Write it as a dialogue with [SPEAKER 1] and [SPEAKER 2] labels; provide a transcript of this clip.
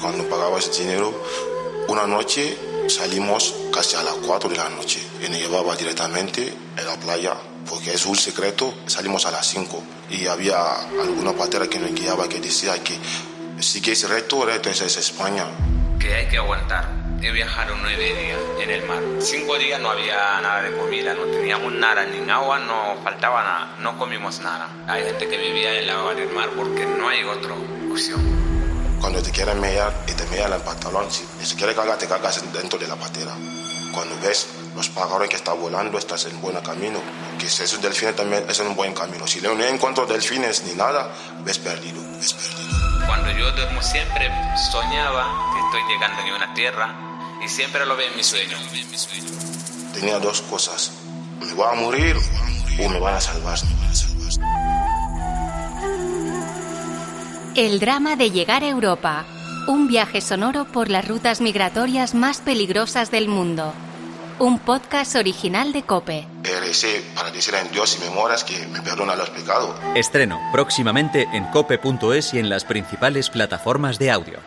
[SPEAKER 1] Cuando pagaba ese dinero, una noche salimos casi a las 4 de la noche y nos llevaba directamente a la playa porque es un secreto, salimos a las 5 y había alguna patera que nos guiaba que decía que si quieres recto, recto es España.
[SPEAKER 2] Que hay que aguantar. He viajado nueve días en el mar. Cinco días no había nada de comida, no teníamos nada, ni agua, no faltaba nada, no comimos nada. Hay gente que vivía en la agua del mar porque no hay otra opción.
[SPEAKER 1] Cuando te quieren mear y te mean el pantalón, si se quiere cagar, te cagas dentro de la patera. Cuando ves los pájaros que están volando, estás en buen camino. Que si es un delfín también es en un buen camino. Si no encuentro delfines ni nada, ves perdido, ves perdido.
[SPEAKER 2] Cuando yo duermo siempre soñaba que estoy llegando a una tierra y siempre lo veo en mi sueño.
[SPEAKER 1] Tenía dos cosas. Me voy a morir o me van a salvar.
[SPEAKER 3] El drama de llegar a Europa. Un viaje sonoro por las rutas migratorias más peligrosas del mundo. Un podcast original de Cope.
[SPEAKER 1] Recé para decir a Dios si me moras que me perdona los pecados.
[SPEAKER 4] Estreno próximamente en cope.es y en las principales plataformas de audio.